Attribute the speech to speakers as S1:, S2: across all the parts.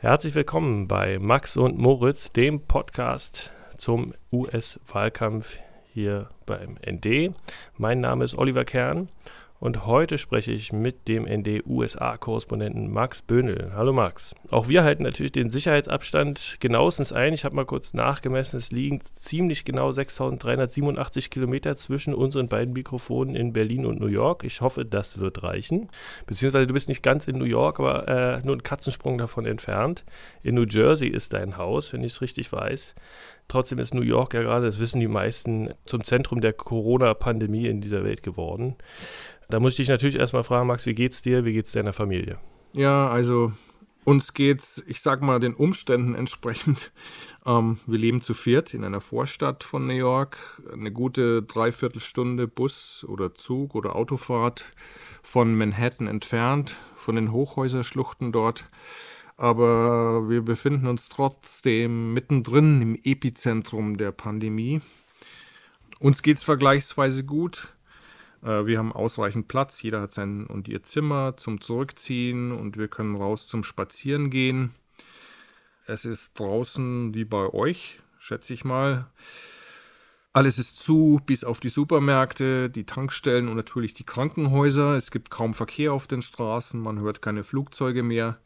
S1: Herzlich willkommen bei Max und Moritz, dem Podcast zum US-Wahlkampf hier beim ND. Mein Name ist Oliver Kern und heute spreche ich mit dem ND-USA-Korrespondenten Max Böhnel. Hallo Max. Auch wir halten natürlich den Sicherheitsabstand genauestens ein. Ich habe mal kurz nachgemessen. Es liegen ziemlich genau 6387 Kilometer zwischen unseren beiden Mikrofonen in Berlin und New York. Ich hoffe, das wird reichen. Beziehungsweise du bist nicht ganz in New York, aber äh, nur einen Katzensprung davon entfernt. In New Jersey ist dein Haus, wenn ich es richtig weiß. Trotzdem ist New York ja gerade, das wissen die meisten, zum Zentrum der Corona-Pandemie in dieser Welt geworden. Da muss ich dich natürlich erstmal fragen, Max, wie geht's dir? Wie geht's deiner Familie?
S2: Ja, also uns geht's, ich sag mal, den Umständen entsprechend. Ähm, wir leben zu viert in einer Vorstadt von New York. Eine gute Dreiviertelstunde Bus oder Zug oder Autofahrt von Manhattan entfernt, von den Hochhäuserschluchten dort. Aber wir befinden uns trotzdem mittendrin im Epizentrum der Pandemie. Uns geht's vergleichsweise gut. Äh, wir haben ausreichend Platz, jeder hat sein und ihr Zimmer zum Zurückziehen und wir können raus zum Spazieren gehen. Es ist draußen wie bei euch, schätze ich mal. Alles ist zu, bis auf die Supermärkte, die Tankstellen und natürlich die Krankenhäuser. Es gibt kaum Verkehr auf den Straßen, man hört keine Flugzeuge mehr.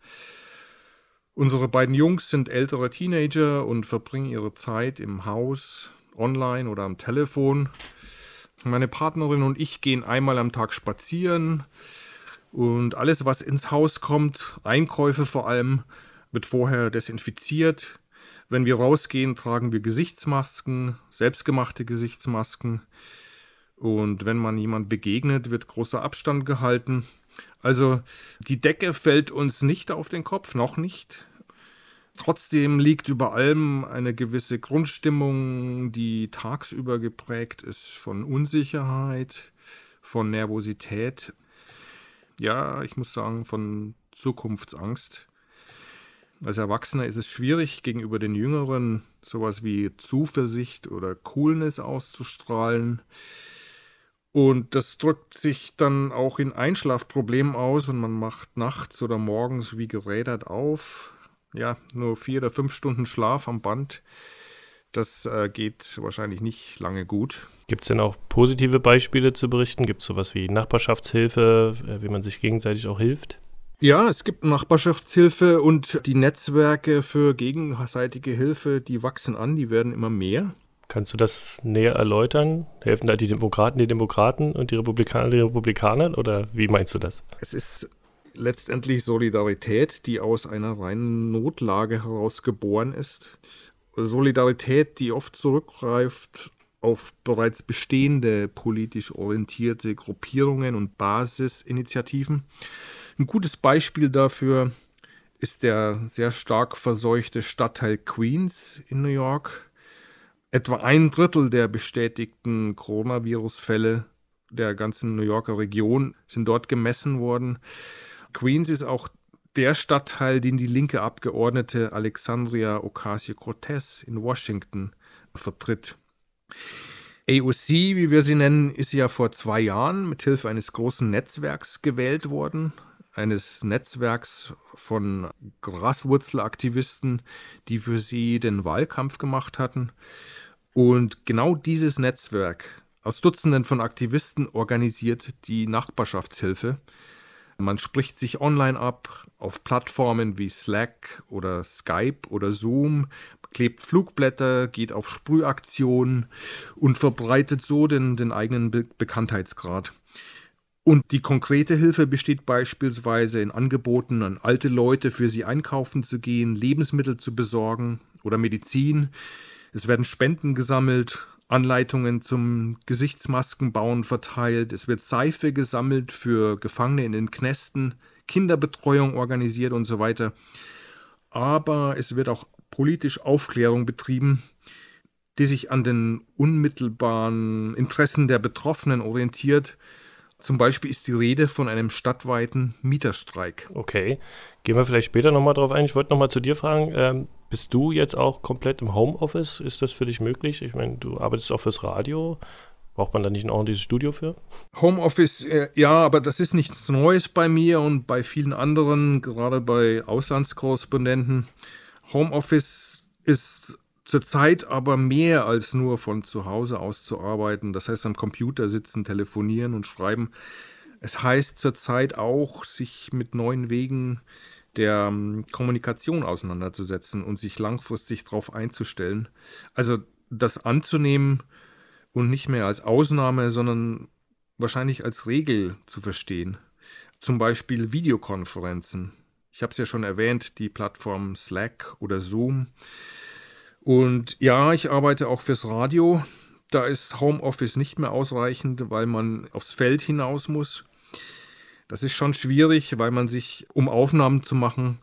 S2: Unsere beiden Jungs sind ältere Teenager und verbringen ihre Zeit im Haus, online oder am Telefon. Meine Partnerin und ich gehen einmal am Tag spazieren und alles, was ins Haus kommt, Einkäufe vor allem, wird vorher desinfiziert. Wenn wir rausgehen, tragen wir Gesichtsmasken, selbstgemachte Gesichtsmasken. Und wenn man jemand begegnet, wird großer Abstand gehalten. Also die Decke fällt uns nicht auf den Kopf, noch nicht. Trotzdem liegt über allem eine gewisse Grundstimmung, die tagsüber geprägt ist von Unsicherheit, von Nervosität, ja, ich muss sagen, von Zukunftsangst. Als Erwachsener ist es schwierig, gegenüber den Jüngeren sowas wie Zuversicht oder Coolness auszustrahlen. Und das drückt sich dann auch in Einschlafproblemen aus und man macht nachts oder morgens wie gerädert auf, ja, nur vier oder fünf Stunden Schlaf am Band. Das äh, geht wahrscheinlich nicht lange gut.
S1: Gibt es denn auch positive Beispiele zu berichten? Gibt es sowas wie Nachbarschaftshilfe, äh, wie man sich gegenseitig auch hilft?
S2: Ja, es gibt Nachbarschaftshilfe und die Netzwerke für gegenseitige Hilfe, die wachsen an, die werden immer mehr.
S1: Kannst du das näher erläutern? Helfen da die Demokraten die Demokraten und die Republikaner die Republikanern oder wie meinst du das?
S2: Es ist letztendlich Solidarität, die aus einer reinen Notlage heraus geboren ist. Solidarität, die oft zurückgreift auf bereits bestehende politisch orientierte Gruppierungen und Basisinitiativen. Ein gutes Beispiel dafür ist der sehr stark verseuchte Stadtteil Queens in New York. Etwa ein Drittel der bestätigten Coronavirus-Fälle der ganzen New Yorker Region sind dort gemessen worden. Queens ist auch der Stadtteil, den die linke Abgeordnete Alexandria Ocasio-Cortez in Washington vertritt. AOC, wie wir sie nennen, ist ja vor zwei Jahren mit Hilfe eines großen Netzwerks gewählt worden. Eines Netzwerks von Graswurzelaktivisten, die für sie den Wahlkampf gemacht hatten. Und genau dieses Netzwerk aus Dutzenden von Aktivisten organisiert die Nachbarschaftshilfe, man spricht sich online ab auf Plattformen wie Slack oder Skype oder Zoom, klebt Flugblätter, geht auf Sprühaktionen und verbreitet so den, den eigenen Be Bekanntheitsgrad. Und die konkrete Hilfe besteht beispielsweise in Angeboten an alte Leute, für sie einkaufen zu gehen, Lebensmittel zu besorgen oder Medizin. Es werden Spenden gesammelt, Anleitungen zum Gesichtsmaskenbauen verteilt, es wird Seife gesammelt für Gefangene in den Knästen, Kinderbetreuung organisiert und so weiter. Aber es wird auch politisch Aufklärung betrieben, die sich an den unmittelbaren Interessen der Betroffenen orientiert. Zum Beispiel ist die Rede von einem stadtweiten Mieterstreik.
S1: Okay, gehen wir vielleicht später nochmal drauf ein. Ich wollte nochmal zu dir fragen, ähm, bist du jetzt auch komplett im Homeoffice? Ist das für dich möglich? Ich meine, du arbeitest auch fürs Radio. Braucht man da nicht ein ordentliches Studio für?
S2: Homeoffice, äh, ja, aber das ist nichts Neues bei mir und bei vielen anderen, gerade bei Auslandskorrespondenten. Homeoffice ist zurzeit aber mehr als nur von zu Hause aus zu arbeiten. Das heißt, am Computer sitzen, telefonieren und schreiben. Es heißt zurzeit auch, sich mit neuen Wegen der ähm, Kommunikation auseinanderzusetzen und sich langfristig darauf einzustellen. Also das anzunehmen und nicht mehr als Ausnahme, sondern wahrscheinlich als Regel zu verstehen. Zum Beispiel Videokonferenzen. Ich habe es ja schon erwähnt, die Plattform Slack oder Zoom. Und ja, ich arbeite auch fürs Radio. Da ist Homeoffice nicht mehr ausreichend, weil man aufs Feld hinaus muss. Das ist schon schwierig, weil man sich, um Aufnahmen zu machen,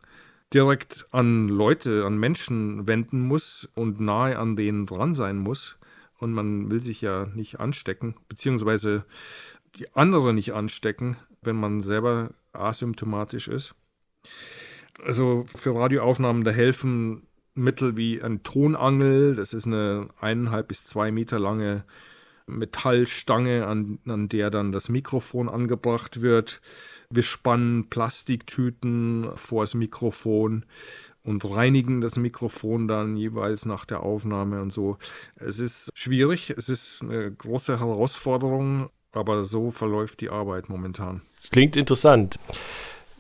S2: direkt an Leute, an Menschen wenden muss und nahe an denen dran sein muss. Und man will sich ja nicht anstecken, beziehungsweise die andere nicht anstecken, wenn man selber asymptomatisch ist. Also für Radioaufnahmen, da helfen Mittel wie ein Tonangel, das ist eine eineinhalb bis zwei Meter lange Metallstange, an, an der dann das Mikrofon angebracht wird. Wir spannen Plastiktüten vor das Mikrofon und reinigen das Mikrofon dann jeweils nach der Aufnahme und so. Es ist schwierig, es ist eine große Herausforderung, aber so verläuft die Arbeit momentan.
S1: Klingt interessant.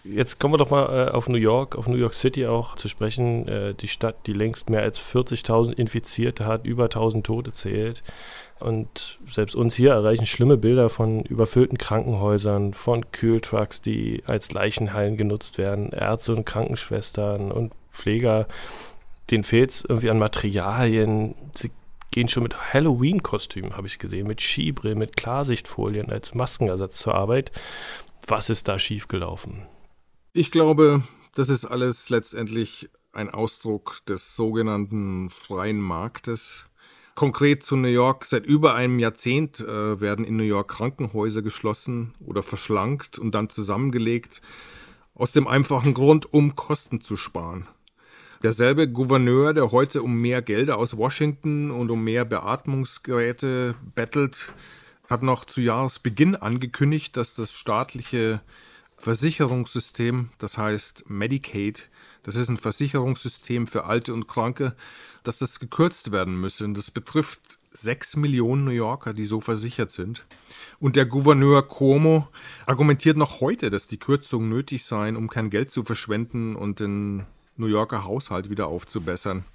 S1: Jetzt kommen wir doch mal äh, auf New York, auf New York City auch zu sprechen. Äh, die Stadt, die längst mehr als 40.000 Infizierte hat, über 1.000 Tote zählt. Und selbst uns hier erreichen schlimme Bilder von überfüllten Krankenhäusern, von Kühltrucks, die als Leichenhallen genutzt werden, Ärzte und Krankenschwestern und Pfleger. Denen fehlt es irgendwie an Materialien. Sie gehen schon mit Halloween-Kostümen, habe ich gesehen, mit Skibrillen, mit Klarsichtfolien als Maskenersatz zur Arbeit. Was ist da schiefgelaufen?
S2: Ich glaube, das ist alles letztendlich ein Ausdruck des sogenannten freien Marktes. Konkret zu New York, seit über einem Jahrzehnt äh, werden in New York Krankenhäuser geschlossen oder verschlankt und dann zusammengelegt, aus dem einfachen Grund, um Kosten zu sparen. Derselbe Gouverneur, der heute um mehr Gelder aus Washington und um mehr Beatmungsgeräte bettelt, hat noch zu Jahresbeginn angekündigt, dass das staatliche Versicherungssystem, das heißt Medicaid, das ist ein Versicherungssystem für Alte und Kranke, dass das gekürzt werden müsse. Und das betrifft sechs Millionen New Yorker, die so versichert sind. Und der Gouverneur Cuomo argumentiert noch heute, dass die Kürzungen nötig seien, um kein Geld zu verschwenden und den New Yorker Haushalt wieder aufzubessern.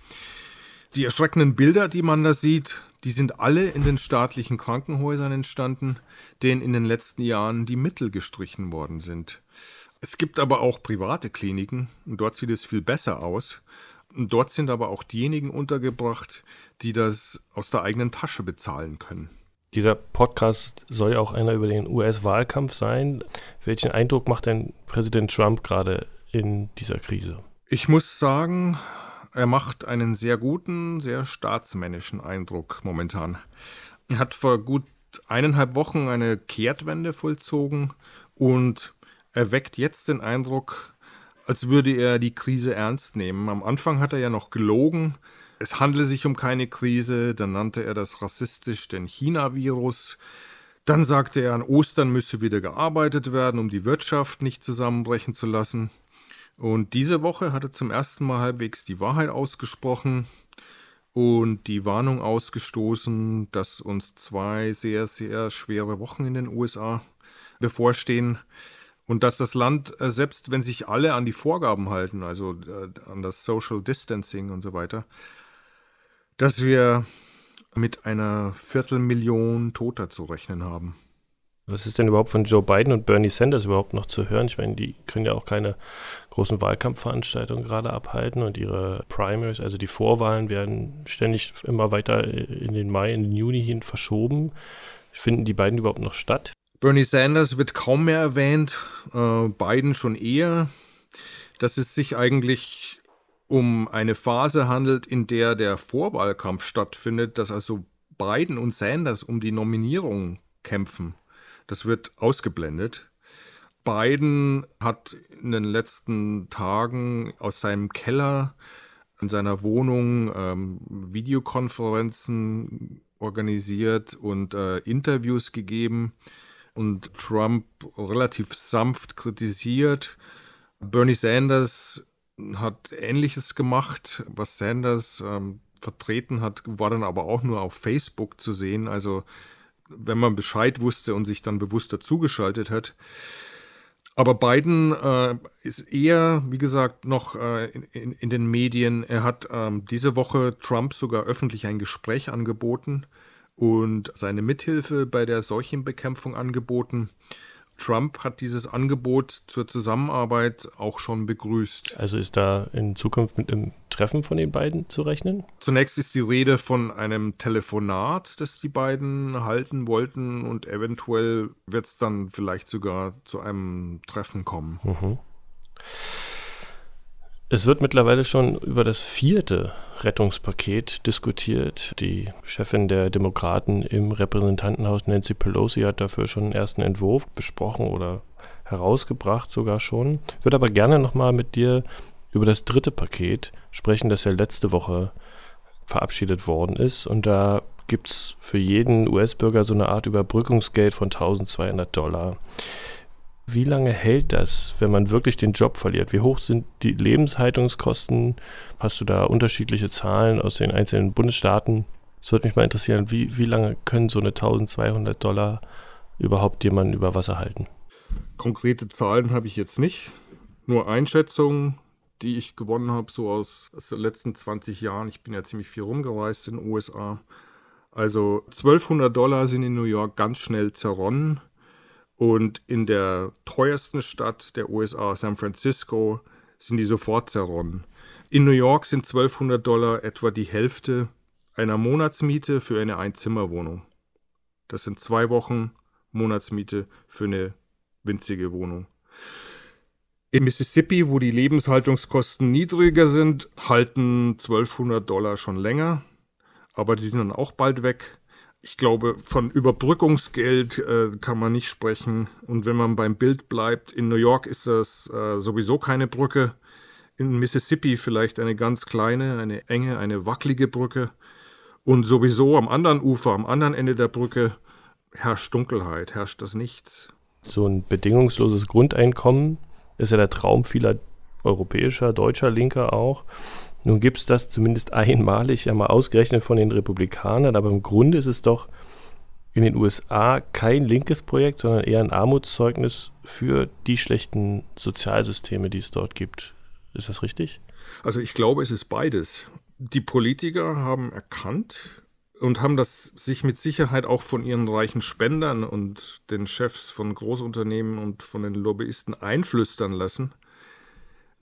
S2: Die erschreckenden Bilder, die man da sieht, die sind alle in den staatlichen Krankenhäusern entstanden, denen in den letzten Jahren die Mittel gestrichen worden sind. Es gibt aber auch private Kliniken und dort sieht es viel besser aus. Und dort sind aber auch diejenigen untergebracht, die das aus der eigenen Tasche bezahlen können.
S1: Dieser Podcast soll ja auch einer über den US-Wahlkampf sein. Welchen Eindruck macht denn Präsident Trump gerade in dieser Krise?
S2: Ich muss sagen, er macht einen sehr guten, sehr staatsmännischen Eindruck momentan. Er hat vor gut eineinhalb Wochen eine Kehrtwende vollzogen und erweckt jetzt den Eindruck, als würde er die Krise ernst nehmen. Am Anfang hat er ja noch gelogen, es handle sich um keine Krise, dann nannte er das rassistisch den China-Virus, dann sagte er, an Ostern müsse wieder gearbeitet werden, um die Wirtschaft nicht zusammenbrechen zu lassen. Und diese Woche hat er zum ersten Mal halbwegs die Wahrheit ausgesprochen und die Warnung ausgestoßen, dass uns zwei sehr, sehr schwere Wochen in den USA bevorstehen und dass das Land, äh, selbst wenn sich alle an die Vorgaben halten, also äh, an das Social Distancing und so weiter, dass wir mit einer Viertelmillion Toter zu rechnen haben.
S1: Was ist denn überhaupt von Joe Biden und Bernie Sanders überhaupt noch zu hören? Ich meine, die können ja auch keine großen Wahlkampfveranstaltungen gerade abhalten und ihre Primaries, also die Vorwahlen, werden ständig immer weiter in den Mai, in den Juni hin verschoben. Finden die beiden überhaupt noch statt?
S2: Bernie Sanders wird kaum mehr erwähnt, äh, Biden schon eher. Dass es sich eigentlich um eine Phase handelt, in der der Vorwahlkampf stattfindet, dass also Biden und Sanders um die Nominierung kämpfen. Das wird ausgeblendet. Biden hat in den letzten Tagen aus seinem Keller in seiner Wohnung ähm, Videokonferenzen organisiert und äh, Interviews gegeben und Trump relativ sanft kritisiert. Bernie Sanders hat Ähnliches gemacht. Was Sanders ähm, vertreten hat, war dann aber auch nur auf Facebook zu sehen. Also wenn man Bescheid wusste und sich dann bewusst dazugeschaltet hat. Aber Biden äh, ist eher, wie gesagt, noch äh, in, in, in, den Medien. Er hat ähm, diese Woche Trump sogar öffentlich ein Gespräch angeboten und seine Mithilfe bei der Seuchenbekämpfung angeboten. Trump hat dieses Angebot zur Zusammenarbeit auch schon begrüßt.
S1: Also ist da in Zukunft mit einem Treffen von den beiden zu rechnen?
S2: Zunächst ist die Rede von einem Telefonat, das die beiden halten wollten und eventuell wird es dann vielleicht sogar zu einem Treffen kommen. Mhm.
S1: Es wird mittlerweile schon über das vierte Rettungspaket diskutiert. Die Chefin der Demokraten im Repräsentantenhaus, Nancy Pelosi, hat dafür schon einen ersten Entwurf besprochen oder herausgebracht sogar schon. Ich würde aber gerne nochmal mit dir über das dritte Paket sprechen, das ja letzte Woche verabschiedet worden ist. Und da gibt es für jeden US-Bürger so eine Art Überbrückungsgeld von 1200 Dollar. Wie lange hält das, wenn man wirklich den Job verliert? Wie hoch sind die Lebenshaltungskosten? Hast du da unterschiedliche Zahlen aus den einzelnen Bundesstaaten? Es würde mich mal interessieren, wie, wie lange können so eine 1200 Dollar überhaupt jemanden über Wasser halten?
S2: Konkrete Zahlen habe ich jetzt nicht. Nur Einschätzungen, die ich gewonnen habe, so aus, aus den letzten 20 Jahren. Ich bin ja ziemlich viel rumgereist in den USA. Also 1200 Dollar sind in New York ganz schnell zerronnen. Und in der teuersten Stadt der USA, San Francisco, sind die sofort zerronnen. In New York sind 1200 Dollar etwa die Hälfte einer Monatsmiete für eine Einzimmerwohnung. Das sind zwei Wochen Monatsmiete für eine winzige Wohnung. In Mississippi, wo die Lebenshaltungskosten niedriger sind, halten 1200 Dollar schon länger, aber die sind dann auch bald weg ich glaube, von Überbrückungsgeld äh, kann man nicht sprechen. Und wenn man beim Bild bleibt, in New York ist das äh, sowieso keine Brücke. In Mississippi vielleicht eine ganz kleine, eine enge, eine wackelige Brücke. Und sowieso am anderen Ufer, am anderen Ende der Brücke herrscht Dunkelheit, herrscht das Nichts.
S1: So ein bedingungsloses Grundeinkommen ist ja der Traum vieler europäischer, deutscher Linker auch. Nun gibt es das zumindest einmalig ja mal ausgerechnet von den Republikanern, aber im Grunde ist es doch in den USA kein linkes Projekt, sondern eher ein Armutszeugnis für die schlechten Sozialsysteme, die es dort gibt. Ist das richtig?
S2: Also ich glaube, es ist beides. Die Politiker haben erkannt und haben das sich mit Sicherheit auch von ihren reichen Spendern und den Chefs von Großunternehmen und von den Lobbyisten einflüstern lassen,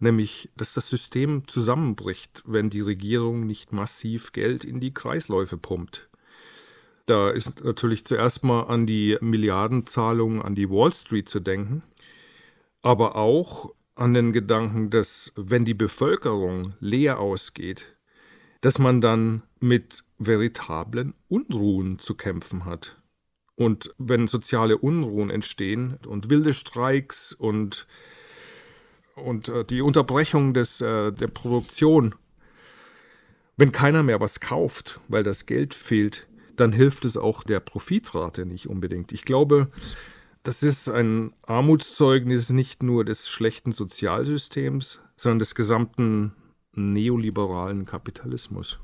S2: nämlich dass das System zusammenbricht, wenn die Regierung nicht massiv Geld in die Kreisläufe pumpt. Da ist natürlich zuerst mal an die Milliardenzahlungen an die Wall Street zu denken, aber auch an den Gedanken, dass wenn die Bevölkerung leer ausgeht, dass man dann mit veritablen Unruhen zu kämpfen hat. Und wenn soziale Unruhen entstehen und wilde Streiks und und äh, die Unterbrechung des, äh, der Produktion, wenn keiner mehr was kauft, weil das Geld fehlt, dann hilft es auch der Profitrate nicht unbedingt. Ich glaube, das ist ein Armutszeugnis nicht nur des schlechten Sozialsystems, sondern des gesamten neoliberalen Kapitalismus.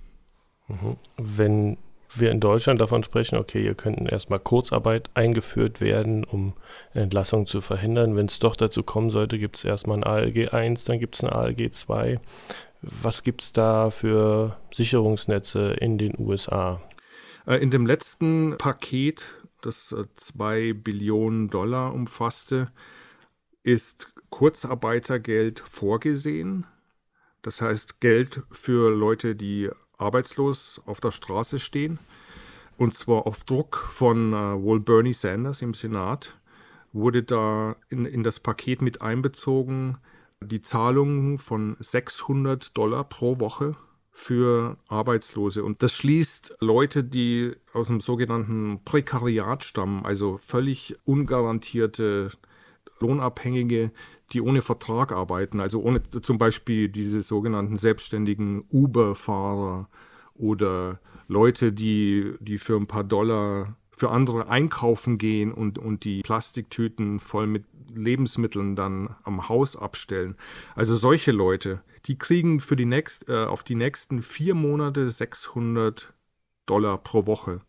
S1: Mhm. Wenn wir in Deutschland davon sprechen, okay, hier könnten erstmal Kurzarbeit eingeführt werden, um Entlassung zu verhindern. Wenn es doch dazu kommen sollte, gibt es erstmal ein ALG 1, dann gibt es ein ALG 2. Was gibt es da für Sicherungsnetze in den USA?
S2: Äh, in dem letzten Paket, das 2 äh, Billionen Dollar umfasste, ist Kurzarbeitergeld vorgesehen. Das heißt Geld für Leute, die arbeitslos auf der Straße stehen. Und zwar auf Druck von äh, wohl Bernie Sanders im Senat wurde da in, in das Paket mit einbezogen die Zahlung von 600 Dollar pro Woche für Arbeitslose. Und das schließt Leute, die aus dem sogenannten Prekariat stammen, also völlig ungarantierte Lohnabhängige, die ohne Vertrag arbeiten, also ohne zum Beispiel diese sogenannten selbstständigen Uber-Fahrer oder Leute, die, die für ein paar Dollar für andere einkaufen gehen und, und die Plastiktüten voll mit Lebensmitteln dann am Haus abstellen. Also solche Leute, die kriegen für die nächst, äh, auf die nächsten vier Monate 600 Dollar pro Woche.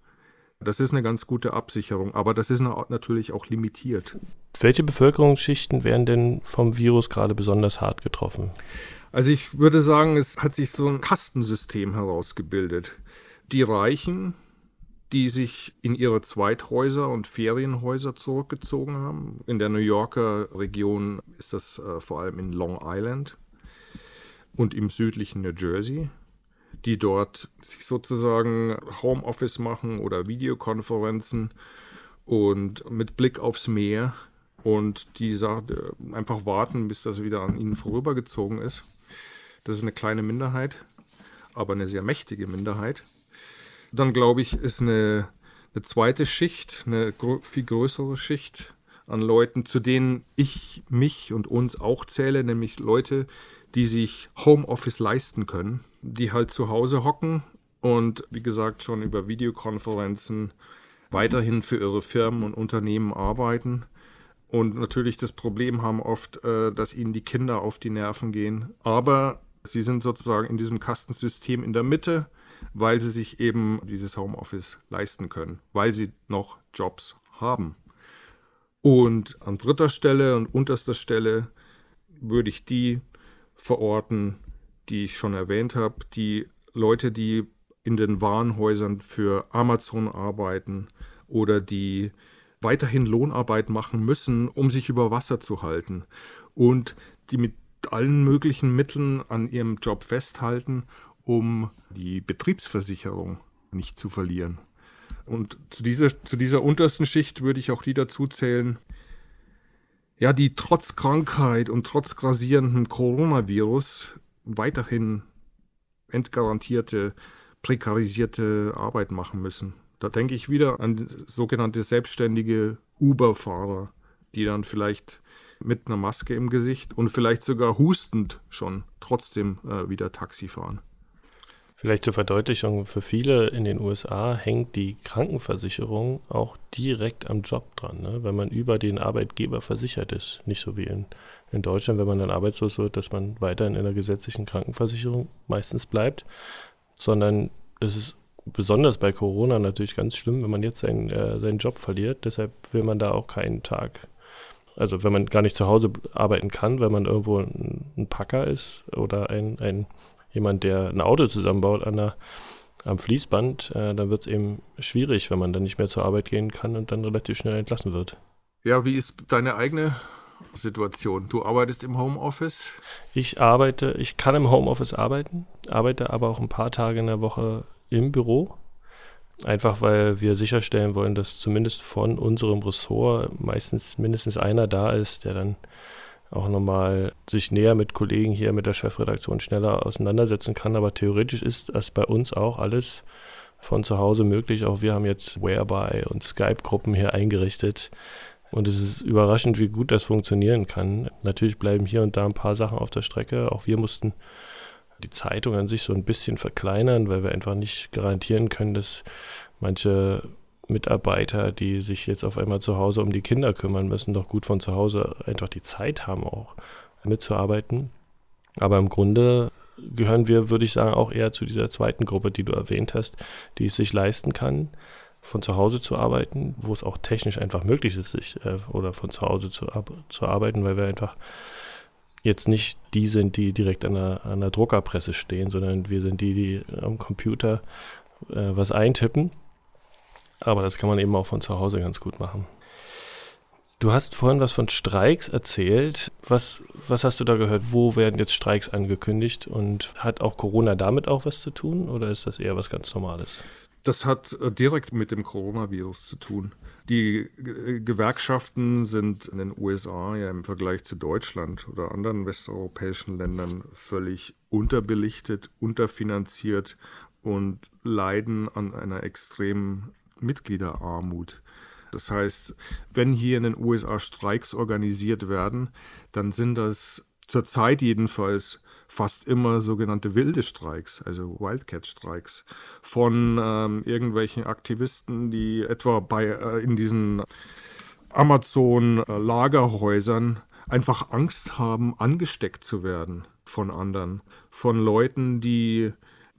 S2: Das ist eine ganz gute Absicherung, aber das ist natürlich auch limitiert.
S1: Welche Bevölkerungsschichten werden denn vom Virus gerade besonders hart getroffen?
S2: Also ich würde sagen, es hat sich so ein Kastensystem herausgebildet. Die Reichen, die sich in ihre Zweithäuser und Ferienhäuser zurückgezogen haben. In der New Yorker Region ist das äh, vor allem in Long Island und im südlichen New Jersey die dort sich sozusagen Homeoffice machen oder Videokonferenzen und mit Blick aufs Meer und die sagt, einfach warten, bis das wieder an ihnen vorübergezogen ist. Das ist eine kleine Minderheit, aber eine sehr mächtige Minderheit. Dann glaube ich, ist eine, eine zweite Schicht, eine viel größere Schicht an Leuten, zu denen ich mich und uns auch zähle, nämlich Leute, die sich Homeoffice leisten können, die halt zu Hause hocken und wie gesagt schon über Videokonferenzen weiterhin für ihre Firmen und Unternehmen arbeiten und natürlich das Problem haben oft, äh, dass ihnen die Kinder auf die Nerven gehen. Aber sie sind sozusagen in diesem Kastensystem in der Mitte, weil sie sich eben dieses Homeoffice leisten können, weil sie noch Jobs haben. Und an dritter Stelle und unterster Stelle würde ich die verorten, die ich schon erwähnt habe, die Leute, die in den Warenhäusern für Amazon arbeiten oder die weiterhin Lohnarbeit machen müssen, um sich über Wasser zu halten und die mit allen möglichen Mitteln an ihrem Job festhalten, um die Betriebsversicherung nicht zu verlieren. Und zu dieser, zu dieser untersten Schicht würde ich auch die dazu zählen, ja, die trotz Krankheit und trotz grasierendem Coronavirus weiterhin entgarantierte, prekarisierte Arbeit machen müssen. Da denke ich wieder an sogenannte selbstständige Uber-Fahrer, die dann vielleicht mit einer Maske im Gesicht und vielleicht sogar hustend schon trotzdem äh, wieder Taxi fahren.
S1: Vielleicht zur Verdeutlichung, für viele in den USA hängt die Krankenversicherung auch direkt am Job dran, ne? wenn man über den Arbeitgeber versichert ist. Nicht so wie in, in Deutschland, wenn man dann arbeitslos wird, dass man weiterhin in der gesetzlichen Krankenversicherung meistens bleibt, sondern das ist besonders bei Corona natürlich ganz schlimm, wenn man jetzt seinen, äh, seinen Job verliert. Deshalb will man da auch keinen Tag also wenn man gar nicht zu Hause arbeiten kann, wenn man irgendwo ein, ein Packer ist oder ein, ein jemand, der ein Auto zusammenbaut an der, am Fließband, äh, dann wird es eben schwierig, wenn man dann nicht mehr zur Arbeit gehen kann und dann relativ schnell entlassen wird.
S2: Ja, wie ist deine eigene Situation? Du arbeitest im Homeoffice?
S1: Ich arbeite, ich kann im Homeoffice arbeiten, arbeite aber auch ein paar Tage in der Woche im Büro. Einfach weil wir sicherstellen wollen, dass zumindest von unserem Ressort meistens mindestens einer da ist, der dann auch nochmal sich näher mit Kollegen hier mit der Chefredaktion schneller auseinandersetzen kann. Aber theoretisch ist das bei uns auch alles von zu Hause möglich. Auch wir haben jetzt Whereby und Skype-Gruppen hier eingerichtet. Und es ist überraschend, wie gut das funktionieren kann. Natürlich bleiben hier und da ein paar Sachen auf der Strecke. Auch wir mussten die Zeitung an sich so ein bisschen verkleinern, weil wir einfach nicht garantieren können, dass manche Mitarbeiter, die sich jetzt auf einmal zu Hause um die Kinder kümmern müssen, doch gut von zu Hause einfach die Zeit haben, auch mitzuarbeiten. Aber im Grunde gehören wir, würde ich sagen, auch eher zu dieser zweiten Gruppe, die du erwähnt hast, die es sich leisten kann, von zu Hause zu arbeiten, wo es auch technisch einfach möglich ist, sich äh, oder von zu Hause zu, zu arbeiten, weil wir einfach jetzt nicht die sind, die direkt an der, an der Druckerpresse stehen, sondern wir sind die, die am Computer äh, was eintippen aber das kann man eben auch von zu Hause ganz gut machen. Du hast vorhin was von Streiks erzählt. Was, was hast du da gehört? Wo werden jetzt Streiks angekündigt? Und hat auch Corona damit auch was zu tun oder ist das eher was ganz Normales?
S2: Das hat äh, direkt mit dem Coronavirus zu tun. Die Gewerkschaften sind in den USA ja im Vergleich zu Deutschland oder anderen westeuropäischen Ländern völlig unterbelichtet, unterfinanziert und leiden an einer extremen Mitgliederarmut. Das heißt, wenn hier in den USA Streiks organisiert werden, dann sind das zurzeit jedenfalls fast immer sogenannte wilde Streiks, also Wildcat-Streiks von ähm, irgendwelchen Aktivisten, die etwa bei äh, in diesen Amazon-Lagerhäusern einfach Angst haben, angesteckt zu werden von anderen, von Leuten, die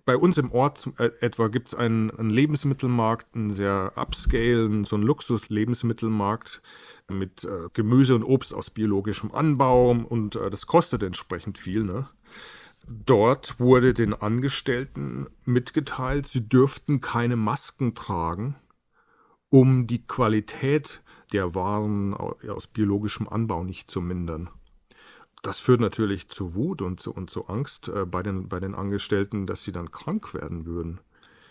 S2: bei uns im Ort äh, etwa gibt es einen, einen, Lebensmittelmarkt, einen sehr upscale, so einen Luxus-Lebensmittelmarkt mit äh, Gemüse und Obst aus biologischem Anbau und äh, das kostet entsprechend viel. Ne? Dort wurde den Angestellten mitgeteilt, sie dürften keine Masken tragen, um die Qualität der Waren aus biologischem Anbau nicht zu mindern. Das führt natürlich zu Wut und zu, und zu Angst äh, bei, den, bei den Angestellten, dass sie dann krank werden würden.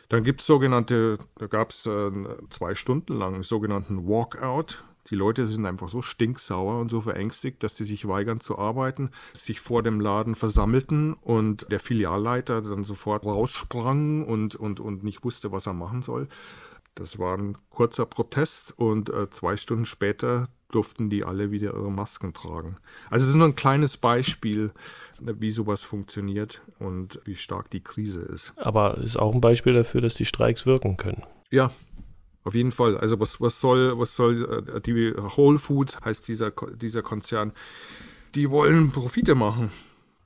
S2: Dann gibt es sogenannte, da gab es äh, zwei Stunden lang sogenannten Walkout. Die Leute sind einfach so stinksauer und so verängstigt, dass sie sich weigern zu arbeiten, sich vor dem Laden versammelten und der Filialleiter dann sofort raussprang und, und, und nicht wusste, was er machen soll. Das war ein kurzer Protest und äh, zwei Stunden später durften die alle wieder ihre Masken tragen. Also es ist nur ein kleines Beispiel, wie sowas funktioniert und wie stark die Krise ist.
S1: Aber ist auch ein Beispiel dafür, dass die Streiks wirken können.
S2: Ja, auf jeden Fall. Also was, was soll, was soll äh, die Whole Foods heißt dieser, dieser Konzern, die wollen Profite machen.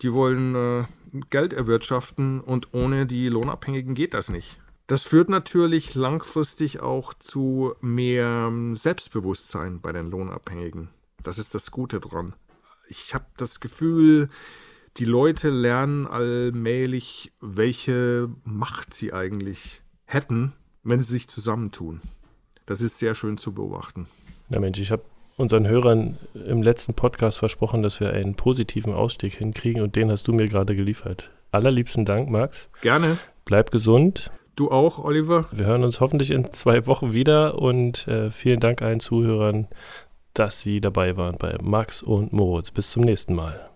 S2: Die wollen äh, Geld erwirtschaften und ohne die Lohnabhängigen geht das nicht. Das führt natürlich langfristig auch zu mehr ähm, Selbstbewusstsein bei den Lohnabhängigen. Das ist das Gute dran. Ich habe das Gefühl, die Leute lernen allmählich, welche Macht sie eigentlich hätten, wenn sie sich zusammentun. Das ist sehr schön zu beobachten.
S1: Na Mensch, ich habe unseren Hörern im letzten Podcast versprochen, dass wir einen positiven Ausstieg hinkriegen und den hast du mir gerade geliefert. Allerliebsten Dank, Max.
S2: Gerne.
S1: Bleib gesund.
S2: Du auch, Oliver.
S1: Wir hören uns hoffentlich in zwei Wochen wieder und äh, vielen Dank allen Zuhörern, dass sie dabei waren bei Max und Moritz. Bis zum nächsten Mal.